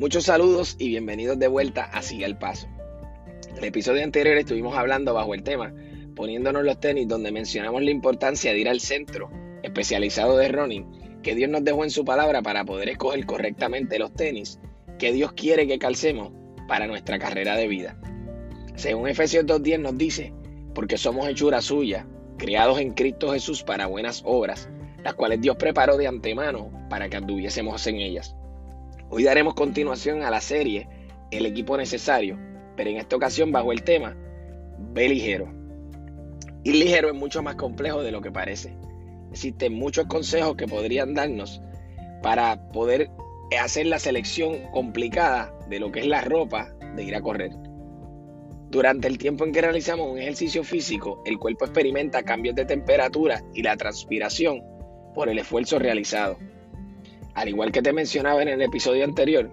Muchos saludos y bienvenidos de vuelta a Sigue el Paso. En el episodio anterior estuvimos hablando bajo el tema Poniéndonos los tenis, donde mencionamos la importancia de ir al centro especializado de running que Dios nos dejó en su palabra para poder escoger correctamente los tenis que Dios quiere que calcemos para nuestra carrera de vida. Según Efesios 2.10 nos dice, porque somos hechura suya, creados en Cristo Jesús para buenas obras, las cuales Dios preparó de antemano para que anduviésemos en ellas. Hoy daremos continuación a la serie El equipo necesario, pero en esta ocasión bajo el tema Ve ligero. Ir ligero es mucho más complejo de lo que parece. Existen muchos consejos que podrían darnos para poder hacer la selección complicada de lo que es la ropa de ir a correr. Durante el tiempo en que realizamos un ejercicio físico, el cuerpo experimenta cambios de temperatura y la transpiración por el esfuerzo realizado. Al igual que te mencionaba en el episodio anterior,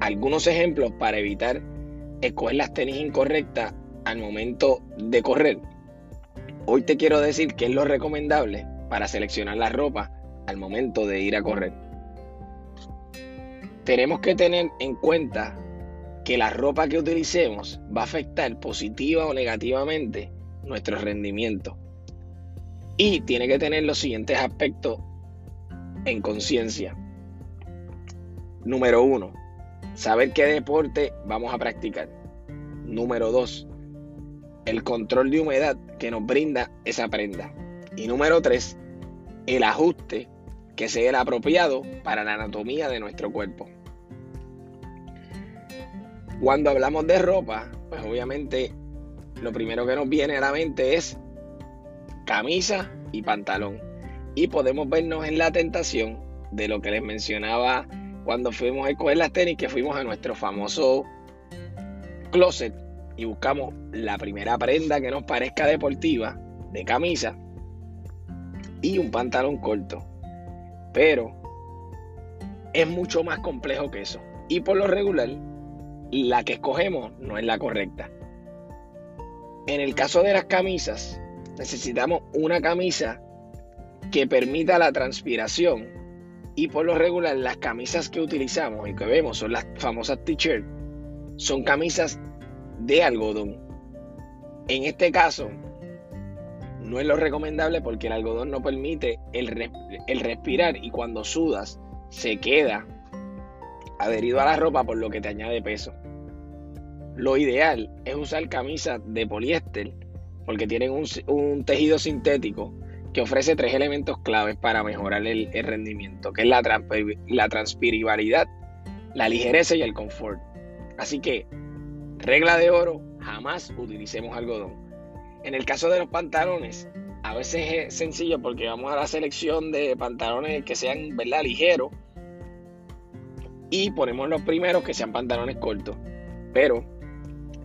algunos ejemplos para evitar escoger las tenis incorrectas al momento de correr. Hoy te quiero decir qué es lo recomendable para seleccionar la ropa al momento de ir a correr. Tenemos que tener en cuenta que la ropa que utilicemos va a afectar positiva o negativamente nuestro rendimiento. Y tiene que tener los siguientes aspectos en conciencia. Número uno, saber qué deporte vamos a practicar. Número dos, el control de humedad que nos brinda esa prenda. Y número tres, el ajuste que sea el apropiado para la anatomía de nuestro cuerpo. Cuando hablamos de ropa, pues obviamente lo primero que nos viene a la mente es camisa y pantalón y podemos vernos en la tentación de lo que les mencionaba cuando fuimos a escoger las tenis, que fuimos a nuestro famoso closet y buscamos la primera prenda que nos parezca deportiva de camisa y un pantalón corto. Pero es mucho más complejo que eso. Y por lo regular, la que escogemos no es la correcta. En el caso de las camisas, necesitamos una camisa que permita la transpiración. Y por lo regular, las camisas que utilizamos y que vemos son las famosas t-shirts, son camisas de algodón. En este caso, no es lo recomendable porque el algodón no permite el, el respirar y cuando sudas se queda adherido a la ropa por lo que te añade peso. Lo ideal es usar camisas de poliéster porque tienen un, un tejido sintético que ofrece tres elementos claves para mejorar el, rendimiento, que es la, la transpirabilidad, la ligereza y el confort. Así que, regla de oro, jamás utilicemos algodón. En el caso de los pantalones, a veces es sencillo porque vamos a la selección de pantalones que sean ¿verdad? ligeros y ponemos los primeros que sean pantalones cortos. Pero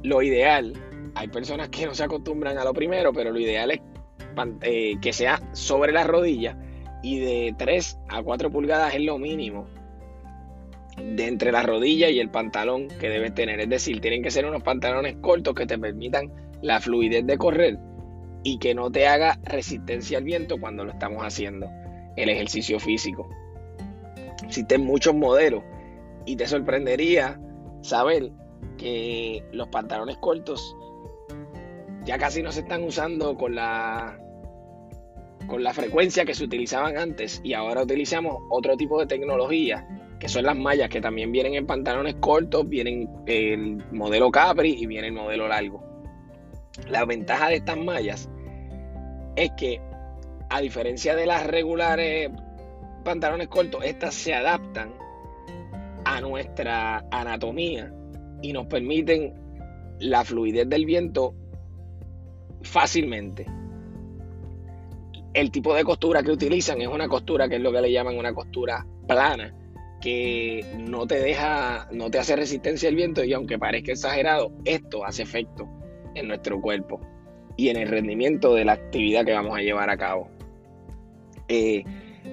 lo ideal, hay personas que no se acostumbran a lo primero, pero lo ideal es eh, que sea sobre la rodilla y de 3 a 4 pulgadas es lo mínimo de entre la rodilla y el pantalón que debes tener. Es decir, tienen que ser unos pantalones cortos que te permitan la fluidez de correr y que no te haga resistencia al viento cuando lo estamos haciendo, el ejercicio físico. Existen muchos modelos y te sorprendería saber que los pantalones cortos ya casi no se están usando con la con la frecuencia que se utilizaban antes y ahora utilizamos otro tipo de tecnología que son las mallas que también vienen en pantalones cortos, vienen el modelo Capri y viene el modelo largo. La ventaja de estas mallas es que a diferencia de las regulares pantalones cortos, estas se adaptan a nuestra anatomía y nos permiten la fluidez del viento fácilmente el tipo de costura que utilizan es una costura que es lo que le llaman una costura plana, que no te deja, no te hace resistencia al viento y aunque parezca exagerado, esto hace efecto en nuestro cuerpo y en el rendimiento de la actividad que vamos a llevar a cabo. Eh,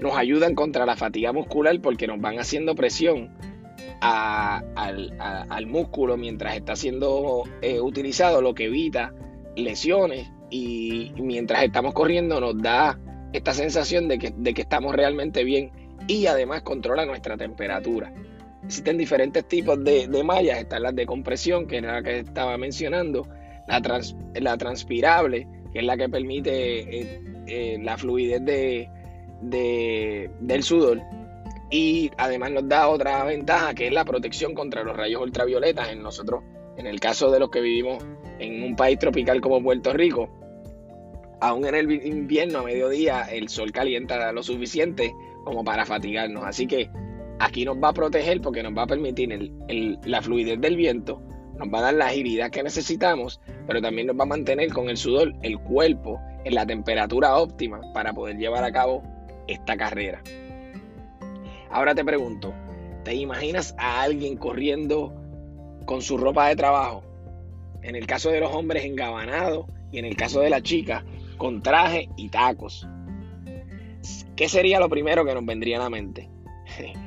nos ayudan contra la fatiga muscular porque nos van haciendo presión al, músculo mientras está siendo eh, utilizado, lo que evita lesiones y mientras estamos corriendo nos da esta sensación de que, estamos realmente bien y además controla nuestra temperatura. existen diferentes tipos de, mallas. Están las de compresión, que es la que estaba mencionando, la, transpirable, que es la que permite eh, eh, la fluidez de, del sudor. Y además nos da otra ventaja, que es la protección contra los rayos ultravioletas. En nosotros, en el caso de los que vivimos en un país tropical como Puerto Rico, aún en el invierno a mediodía el sol calienta lo suficiente como para fatigarnos. Así que aquí nos va a proteger porque nos va a permitir la fluidez del viento, nos va a dar la agilidad que necesitamos, pero también nos va a mantener con el sudor el cuerpo en la temperatura óptima para poder llevar a cabo esta carrera. Ahora te pregunto, ¿te imaginas a alguien corriendo con su ropa de trabajo? En el caso de los hombres engabanados y en el caso de la chica con traje y tacos. ¿Qué sería lo primero que nos vendría a la mente?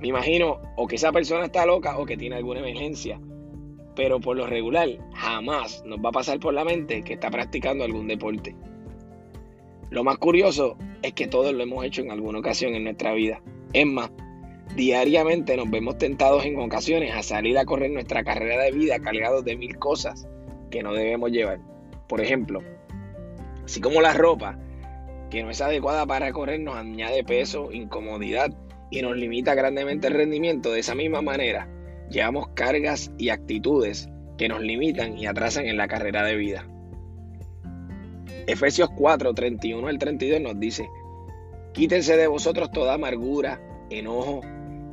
Me imagino o que esa persona está loca o que tiene alguna emergencia. Pero por lo regular, jamás nos va a pasar por la mente que está practicando algún deporte. Lo más curioso es que todos lo hemos hecho en alguna ocasión en nuestra vida. Es más, diariamente nos vemos tentados en ocasiones a salir a correr nuestra carrera de vida cargados de mil cosas que no debemos llevar. Por ejemplo, así como la ropa que no es adecuada para correr nos añade peso, incomodidad y nos limita grandemente el rendimiento, de esa misma manera llevamos cargas y actitudes que nos limitan y atrasan en la carrera de vida. Efesios 4, 31 al 32 nos dice, quítense de vosotros toda amargura, enojo,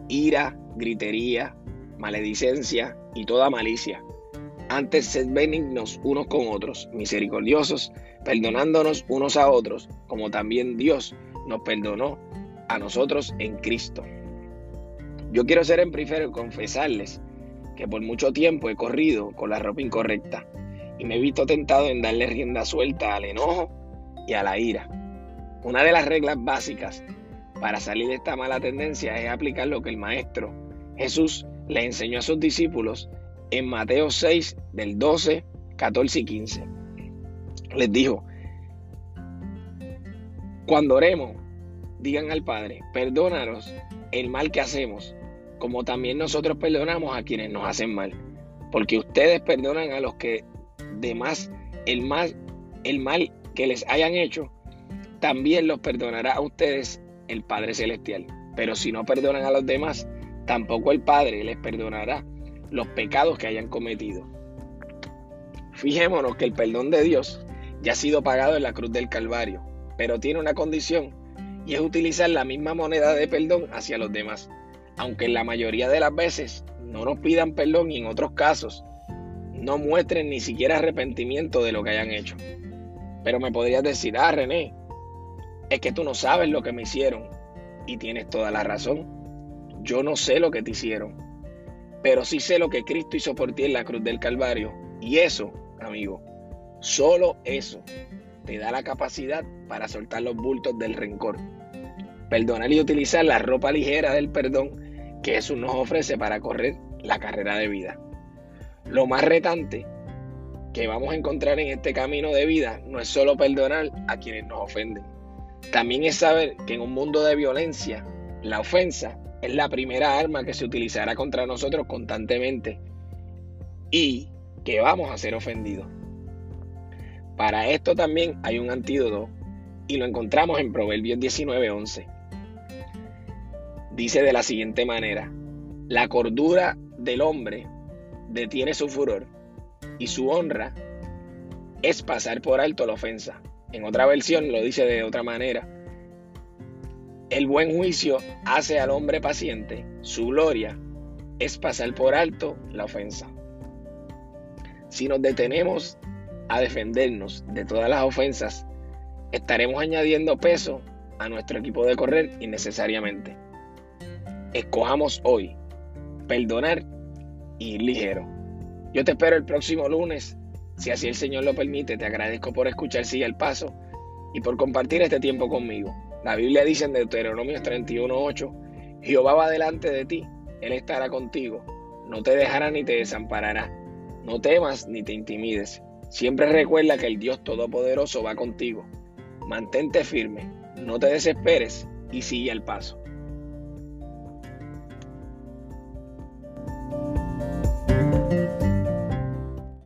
ira, gritería, maledicencia y toda malicia. Antes sed benignos unos con otros, misericordiosos, perdonándonos unos a otros, como también Dios nos perdonó a nosotros en Cristo. Yo quiero ser en primero confesarles que por mucho tiempo he corrido con la ropa incorrecta y me he visto tentado en darle rienda suelta al enojo y a la ira. Una de las reglas básicas para salir de esta mala tendencia es aplicar lo que el Maestro Jesús le enseñó a sus discípulos en Mateo 6 del 12, 14 y 15. Les dijo, cuando oremos, digan al Padre, perdónanos el mal que hacemos, como también nosotros perdonamos a quienes nos hacen mal. Porque ustedes perdonan a los que demás el mal, el mal que les hayan hecho, también los perdonará a ustedes el Padre Celestial. Pero si no perdonan a los demás, tampoco el Padre les perdonará los pecados que hayan cometido. Fijémonos que el perdón de Dios ya ha sido pagado en la cruz del Calvario, pero tiene una condición y es utilizar la misma moneda de perdón hacia los demás, aunque en la mayoría de las veces no nos pidan perdón y en otros casos no muestren ni siquiera arrepentimiento de lo que hayan hecho. Pero me podrías decir, ah, René, es que tú no sabes lo que me hicieron y tienes toda la razón. Yo no sé lo que te hicieron, pero sí sé lo que Cristo hizo por ti en la cruz del Calvario. Y eso, amigo, solo eso te da la capacidad para soltar los bultos del rencor. Perdonar y utilizar la ropa ligera del perdón que Jesús nos ofrece para correr la carrera de vida. Lo más retante que vamos a encontrar en este camino de vida no es solo perdonar a quienes nos ofenden. También es saber que en un mundo de violencia, la ofensa es la primera arma que se utilizará contra nosotros constantemente y que vamos a ser ofendidos. Para esto también hay un antídoto y lo encontramos en Proverbios 19:11. Dice de la siguiente manera, la cordura del hombre detiene su furor y su honra es pasar por alto la ofensa. En otra versión lo dice de otra manera. El buen juicio hace al hombre paciente, su gloria es pasar por alto la ofensa. Si nos detenemos a defendernos de todas las ofensas, estaremos añadiendo peso a nuestro equipo de correr innecesariamente. Escojamos hoy perdonar y ir ligero. Yo te espero el próximo lunes. Si así el Señor lo permite, te agradezco por escuchar Sigue el Paso y por compartir este tiempo conmigo. La Biblia dice en Deuteronomio 31:8, Jehová va delante de ti, Él estará contigo, no te dejará ni te desamparará. No temas ni te intimides. Siempre recuerda que el Dios Todopoderoso va contigo. Mantente firme, no te desesperes y sigue el paso.